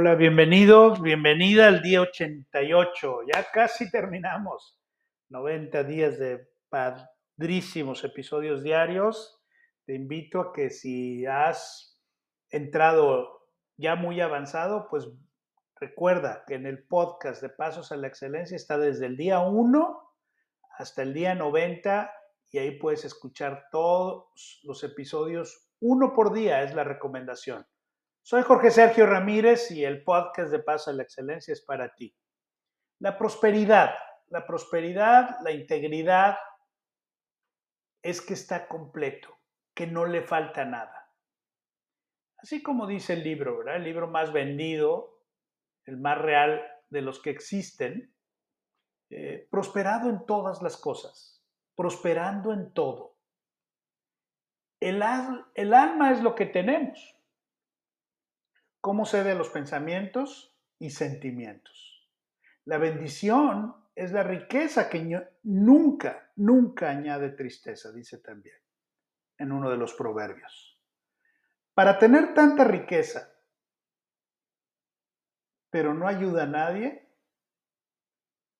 Hola, bienvenidos, bienvenida al día 88. Ya casi terminamos. 90 días de padrísimos episodios diarios. Te invito a que si has entrado ya muy avanzado, pues recuerda que en el podcast de Pasos a la Excelencia está desde el día 1 hasta el día 90 y ahí puedes escuchar todos los episodios, uno por día es la recomendación. Soy Jorge Sergio Ramírez y el podcast de Paso a la Excelencia es para ti. La prosperidad, la prosperidad, la integridad es que está completo, que no le falta nada. Así como dice el libro, ¿verdad? El libro más vendido, el más real de los que existen, eh, prosperado en todas las cosas, prosperando en todo. El, el alma es lo que tenemos cómo se de los pensamientos y sentimientos. La bendición es la riqueza que nunca, nunca añade tristeza, dice también en uno de los proverbios. Para tener tanta riqueza, pero no ayuda a nadie,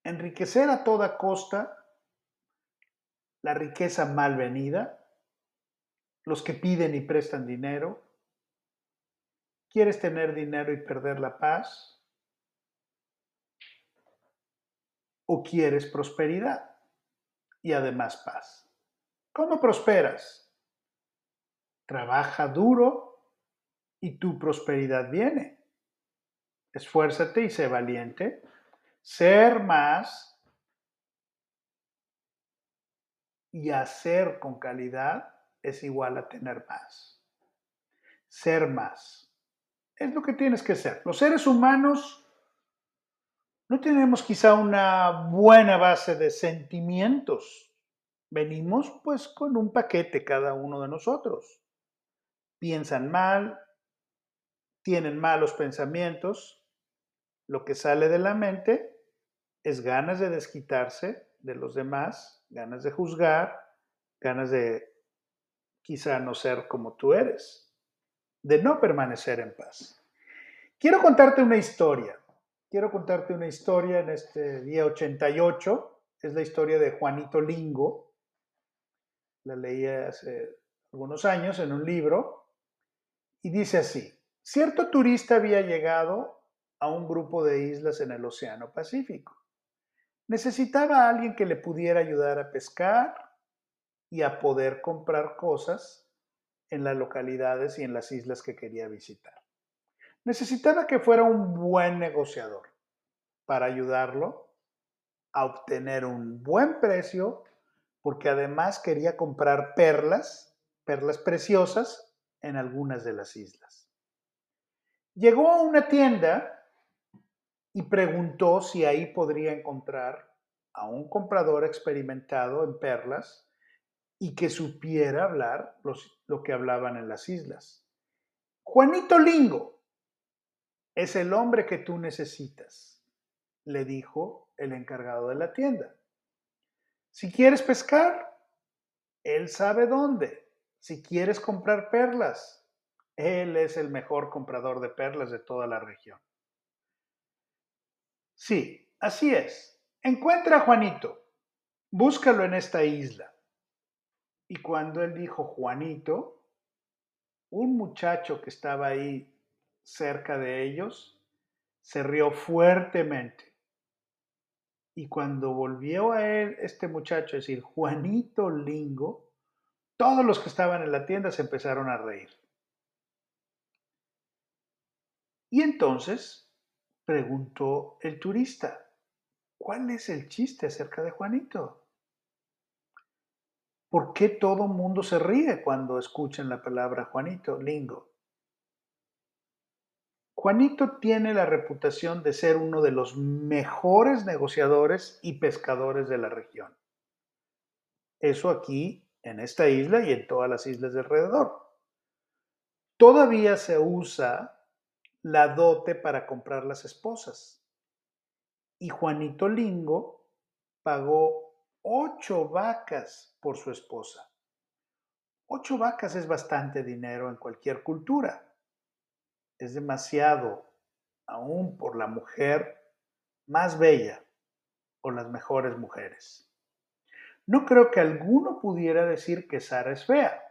enriquecer a toda costa la riqueza mal venida, los que piden y prestan dinero, ¿Quieres tener dinero y perder la paz? ¿O quieres prosperidad y además paz? ¿Cómo prosperas? Trabaja duro y tu prosperidad viene. Esfuérzate y sé valiente. Ser más y hacer con calidad es igual a tener más. Ser más es lo que tienes que ser. Los seres humanos no tenemos quizá una buena base de sentimientos. Venimos pues con un paquete cada uno de nosotros. Piensan mal, tienen malos pensamientos. Lo que sale de la mente es ganas de desquitarse de los demás, ganas de juzgar, ganas de quizá no ser como tú eres de no permanecer en paz. Quiero contarte una historia. Quiero contarte una historia en este día 88. Es la historia de Juanito Lingo. La leí hace algunos años en un libro. Y dice así, cierto turista había llegado a un grupo de islas en el Océano Pacífico. Necesitaba a alguien que le pudiera ayudar a pescar y a poder comprar cosas en las localidades y en las islas que quería visitar. Necesitaba que fuera un buen negociador para ayudarlo a obtener un buen precio, porque además quería comprar perlas, perlas preciosas, en algunas de las islas. Llegó a una tienda y preguntó si ahí podría encontrar a un comprador experimentado en perlas y que supiera hablar lo que hablaban en las islas. Juanito Lingo es el hombre que tú necesitas, le dijo el encargado de la tienda. Si quieres pescar, él sabe dónde. Si quieres comprar perlas, él es el mejor comprador de perlas de toda la región. Sí, así es. Encuentra a Juanito. Búscalo en esta isla. Y cuando él dijo Juanito, un muchacho que estaba ahí cerca de ellos se rió fuertemente. Y cuando volvió a él este muchacho a decir Juanito Lingo, todos los que estaban en la tienda se empezaron a reír. Y entonces preguntó el turista, ¿cuál es el chiste acerca de Juanito? ¿Por qué todo mundo se ríe cuando escuchan la palabra Juanito, lingo? Juanito tiene la reputación de ser uno de los mejores negociadores y pescadores de la región. Eso aquí, en esta isla y en todas las islas de alrededor. Todavía se usa la dote para comprar las esposas. Y Juanito Lingo pagó ocho vacas por su esposa. Ocho vacas es bastante dinero en cualquier cultura. Es demasiado aún por la mujer más bella o las mejores mujeres. No creo que alguno pudiera decir que Sara es fea,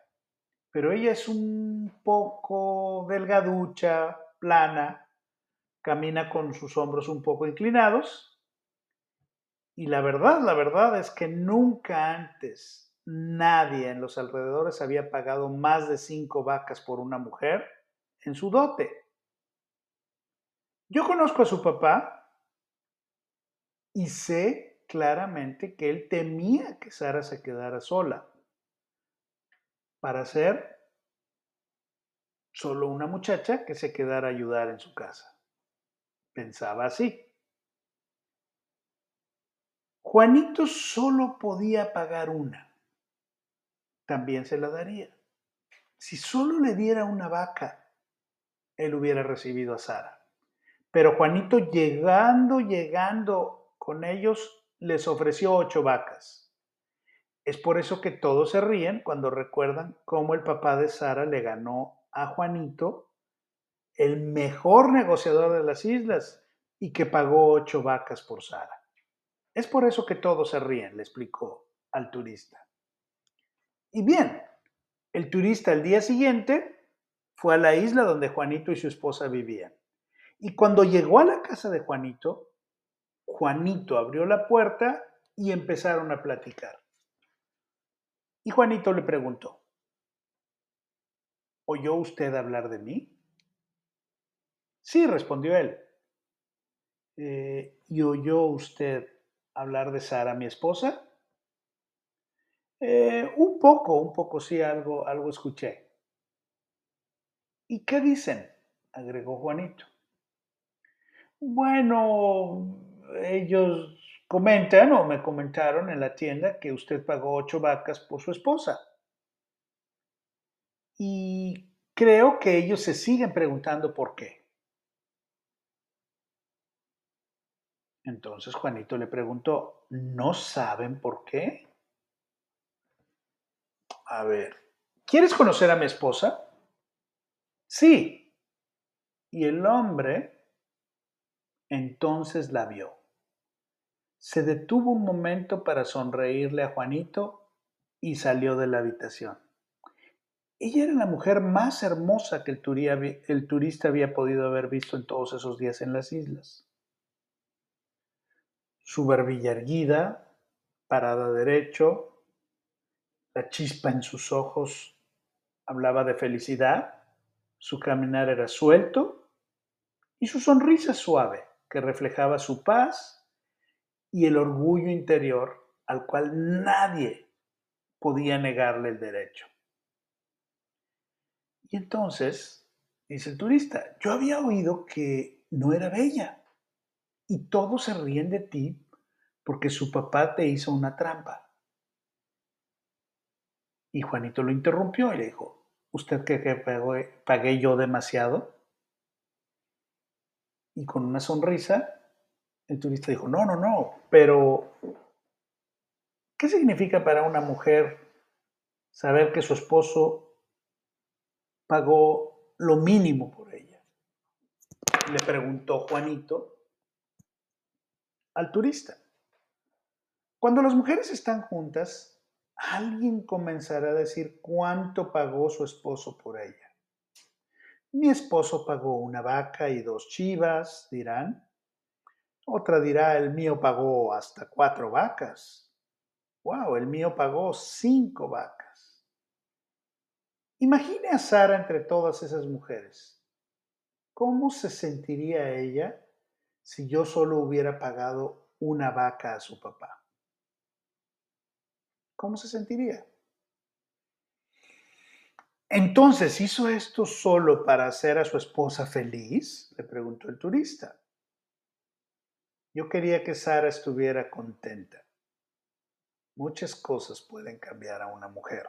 pero ella es un poco delgaducha, plana, camina con sus hombros un poco inclinados. Y la verdad, la verdad es que nunca antes nadie en los alrededores había pagado más de cinco vacas por una mujer en su dote. Yo conozco a su papá y sé claramente que él temía que Sara se quedara sola para ser solo una muchacha que se quedara a ayudar en su casa. Pensaba así. Juanito solo podía pagar una. También se la daría. Si solo le diera una vaca, él hubiera recibido a Sara. Pero Juanito llegando, llegando con ellos, les ofreció ocho vacas. Es por eso que todos se ríen cuando recuerdan cómo el papá de Sara le ganó a Juanito, el mejor negociador de las islas, y que pagó ocho vacas por Sara. Es por eso que todos se ríen, le explicó al turista. Y bien, el turista al día siguiente fue a la isla donde Juanito y su esposa vivían. Y cuando llegó a la casa de Juanito, Juanito abrió la puerta y empezaron a platicar. Y Juanito le preguntó, ¿oyó usted hablar de mí? Sí, respondió él. Eh, ¿Y oyó usted hablar de Sara, mi esposa? Eh, un poco, un poco, sí, algo, algo escuché. ¿Y qué dicen? agregó Juanito. Bueno, ellos comentan o me comentaron en la tienda que usted pagó ocho vacas por su esposa. Y creo que ellos se siguen preguntando por qué. Entonces Juanito le preguntó, ¿no saben por qué? A ver, ¿quieres conocer a mi esposa? Sí. Y el hombre entonces la vio. Se detuvo un momento para sonreírle a Juanito y salió de la habitación. Ella era la mujer más hermosa que el, turista había podido haber visto en todos esos días en las islas. Su barbilla erguida, parada derecho, la chispa en sus ojos hablaba de felicidad, su caminar era suelto y su sonrisa suave que reflejaba su paz y el orgullo interior al cual nadie podía negarle el derecho. Y entonces, dice el turista, yo había oído que no era bella y todos se ríen de ti porque su papá te hizo una trampa. Y Juanito lo interrumpió y le dijo, ¿usted cree que pagué yo demasiado? Y con una sonrisa, el turista dijo, no, no, no, pero ¿qué significa para una mujer saber que su esposo pagó lo mínimo por ella? Le preguntó Juanito al turista. Cuando las mujeres están juntas, alguien comenzará a decir cuánto pagó su esposo por ella. Mi esposo pagó una vaca y dos chivas, dirán. Otra dirá, el mío pagó hasta cuatro vacas. Wow, el mío pagó cinco vacas. Imagine a Sara entre todas esas mujeres. ¿Cómo se sentiría ella si yo solo hubiera pagado una vaca a su papá? ¿Cómo se sentiría? Entonces, ¿hizo esto solo para hacer a su esposa feliz? Le preguntó el turista. Yo quería que Sara estuviera contenta. Muchas cosas pueden cambiar a una mujer,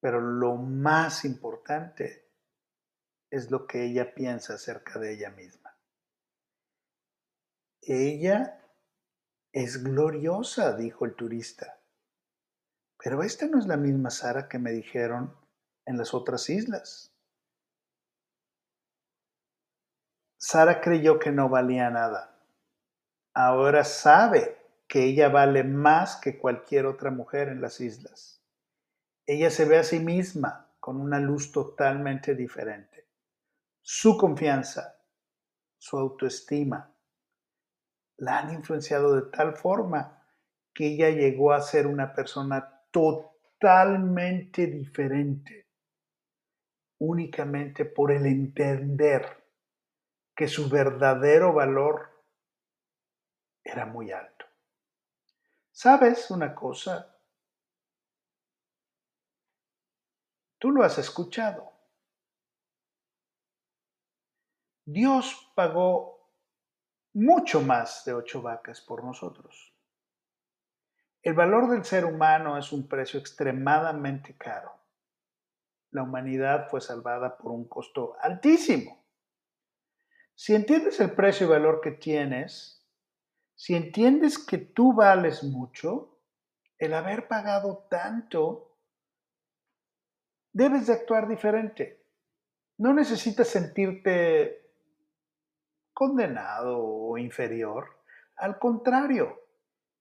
pero lo más importante es lo que ella piensa acerca de ella misma. Ella es gloriosa, dijo el turista. Pero esta no es la misma Sara que me dijeron en las otras islas. Sara creyó que no valía nada. Ahora sabe que ella vale más que cualquier otra mujer en las islas. Ella se ve a sí misma con una luz totalmente diferente. Su confianza, su autoestima, la han influenciado de tal forma que ella llegó a ser una persona totalmente diferente, únicamente por el entender que su verdadero valor era muy alto. ¿Sabes una cosa? Tú lo has escuchado. Dios pagó mucho más de ocho vacas por nosotros. El valor del ser humano es un precio extremadamente caro. La humanidad fue salvada por un costo altísimo. Si entiendes el precio y valor que tienes, si entiendes que tú vales mucho, el haber pagado tanto, debes de actuar diferente. No necesitas sentirte condenado o inferior. Al contrario,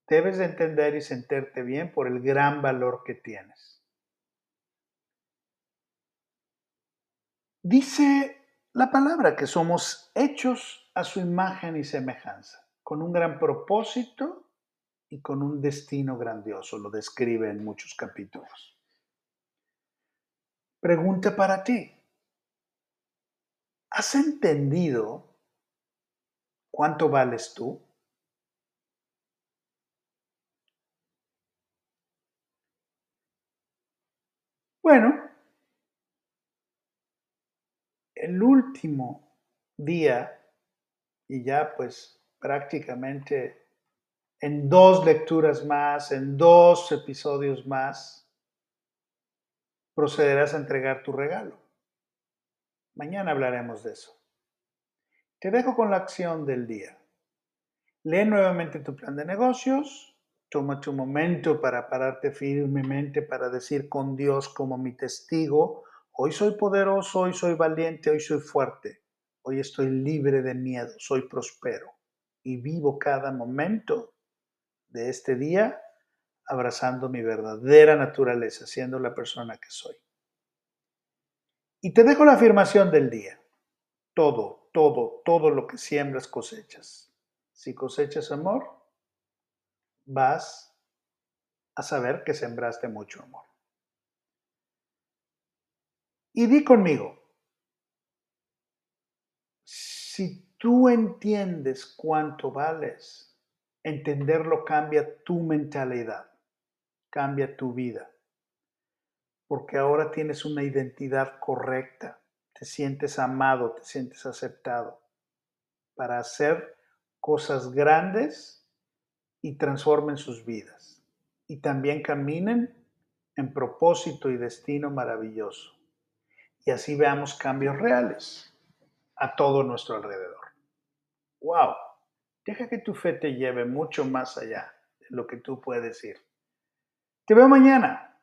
debes de entender y sentirte bien por el gran valor que tienes. Dice la palabra que somos hechos a su imagen y semejanza, con un gran propósito y con un destino grandioso, lo describe en muchos capítulos. Pregunta para ti. ¿Has entendido cuánto vales tú? Bueno, el último día, y ya pues prácticamente en dos lecturas más, en dos episodios más, procederás a entregar tu regalo. Mañana hablaremos de eso. Te dejo con la acción del día. Lee nuevamente tu plan de negocios, toma tu momento para pararte firmemente, para decir con Dios como mi testigo, Hoy soy poderoso, hoy soy valiente, hoy soy fuerte, hoy estoy libre de miedo, soy prospero y vivo cada momento de este día abrazando mi verdadera naturaleza, siendo la persona que soy. Y te dejo la afirmación del día. Todo, todo, todo lo que siembras cosechas. Si cosechas amor, vas a saber que sembraste mucho amor. Y di conmigo, si tú entiendes cuánto vales, entenderlo cambia tu mentalidad, cambia tu vida, porque ahora tienes una identidad correcta, te sientes amado, te sientes aceptado para hacer cosas grandes y transformen sus vidas y también caminen en propósito y destino maravilloso y así veamos cambios reales a todo nuestro alrededor. ¡Wow! Deja que tu fe te lleve mucho más allá de lo que tú puedes ir. Te veo mañana.